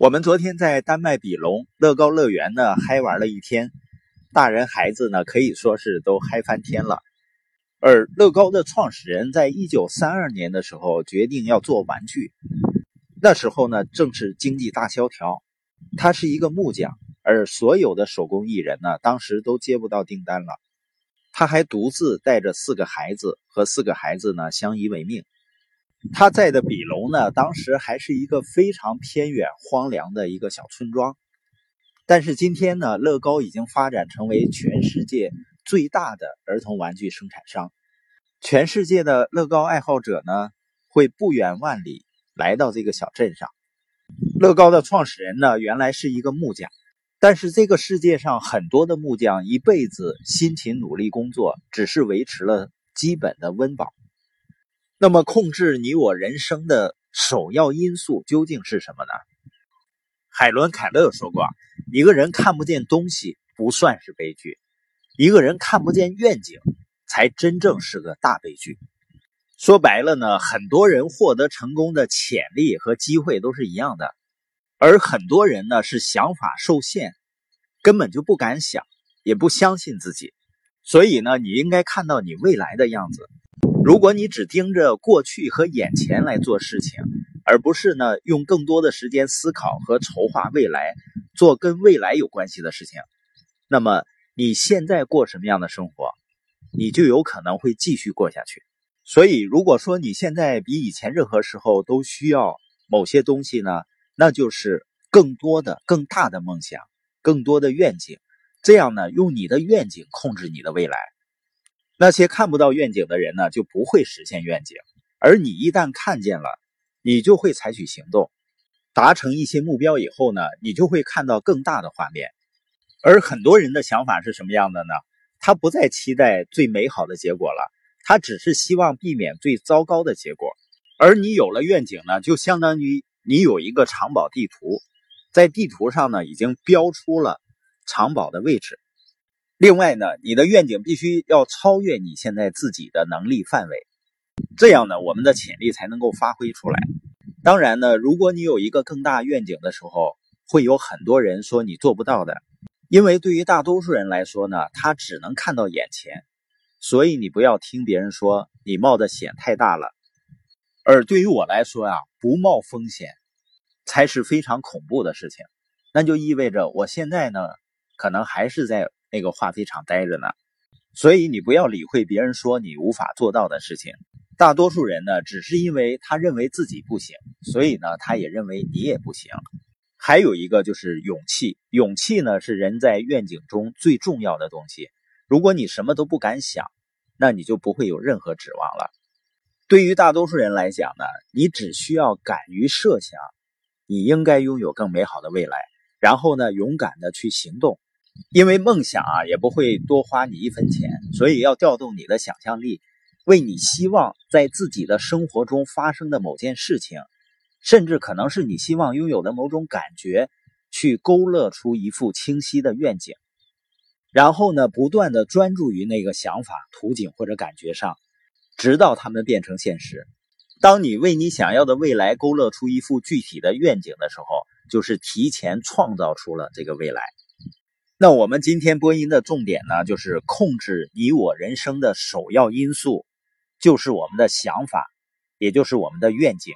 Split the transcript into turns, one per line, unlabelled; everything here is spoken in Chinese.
我们昨天在丹麦比隆乐高乐园呢嗨玩了一天，大人孩子呢可以说是都嗨翻天了。而乐高的创始人在一九三二年的时候决定要做玩具，那时候呢正是经济大萧条，他是一个木匠，而所有的手工艺人呢当时都接不到订单了，他还独自带着四个孩子和四个孩子呢相依为命。他在的比隆呢，当时还是一个非常偏远、荒凉的一个小村庄。但是今天呢，乐高已经发展成为全世界最大的儿童玩具生产商。全世界的乐高爱好者呢，会不远万里来到这个小镇上。乐高的创始人呢，原来是一个木匠，但是这个世界上很多的木匠一辈子辛勤努力工作，只是维持了基本的温饱。那么，控制你我人生的首要因素究竟是什么呢？海伦·凯勒说过：“一个人看不见东西不算是悲剧，一个人看不见愿景才真正是个大悲剧。”说白了呢，很多人获得成功的潜力和机会都是一样的，而很多人呢是想法受限，根本就不敢想，也不相信自己。所以呢，你应该看到你未来的样子。如果你只盯着过去和眼前来做事情，而不是呢用更多的时间思考和筹划未来，做跟未来有关系的事情，那么你现在过什么样的生活，你就有可能会继续过下去。所以，如果说你现在比以前任何时候都需要某些东西呢，那就是更多的、更大的梦想，更多的愿景，这样呢，用你的愿景控制你的未来。那些看不到愿景的人呢，就不会实现愿景；而你一旦看见了，你就会采取行动，达成一些目标以后呢，你就会看到更大的画面。而很多人的想法是什么样的呢？他不再期待最美好的结果了，他只是希望避免最糟糕的结果。而你有了愿景呢，就相当于你有一个藏宝地图，在地图上呢，已经标出了藏宝的位置。另外呢，你的愿景必须要超越你现在自己的能力范围，这样呢，我们的潜力才能够发挥出来。当然呢，如果你有一个更大愿景的时候，会有很多人说你做不到的，因为对于大多数人来说呢，他只能看到眼前，所以你不要听别人说你冒的险太大了。而对于我来说呀，不冒风险才是非常恐怖的事情，那就意味着我现在呢，可能还是在。那个化肥厂待着呢，所以你不要理会别人说你无法做到的事情。大多数人呢，只是因为他认为自己不行，所以呢，他也认为你也不行。还有一个就是勇气，勇气呢是人在愿景中最重要的东西。如果你什么都不敢想，那你就不会有任何指望了。对于大多数人来讲呢，你只需要敢于设想，你应该拥有更美好的未来，然后呢，勇敢的去行动。因为梦想啊，也不会多花你一分钱，所以要调动你的想象力，为你希望在自己的生活中发生的某件事情，甚至可能是你希望拥有的某种感觉，去勾勒出一幅清晰的愿景。然后呢，不断的专注于那个想法、图景或者感觉上，直到它们变成现实。当你为你想要的未来勾勒出一幅具体的愿景的时候，就是提前创造出了这个未来。那我们今天播音的重点呢，就是控制你我人生的首要因素，就是我们的想法，也就是我们的愿景。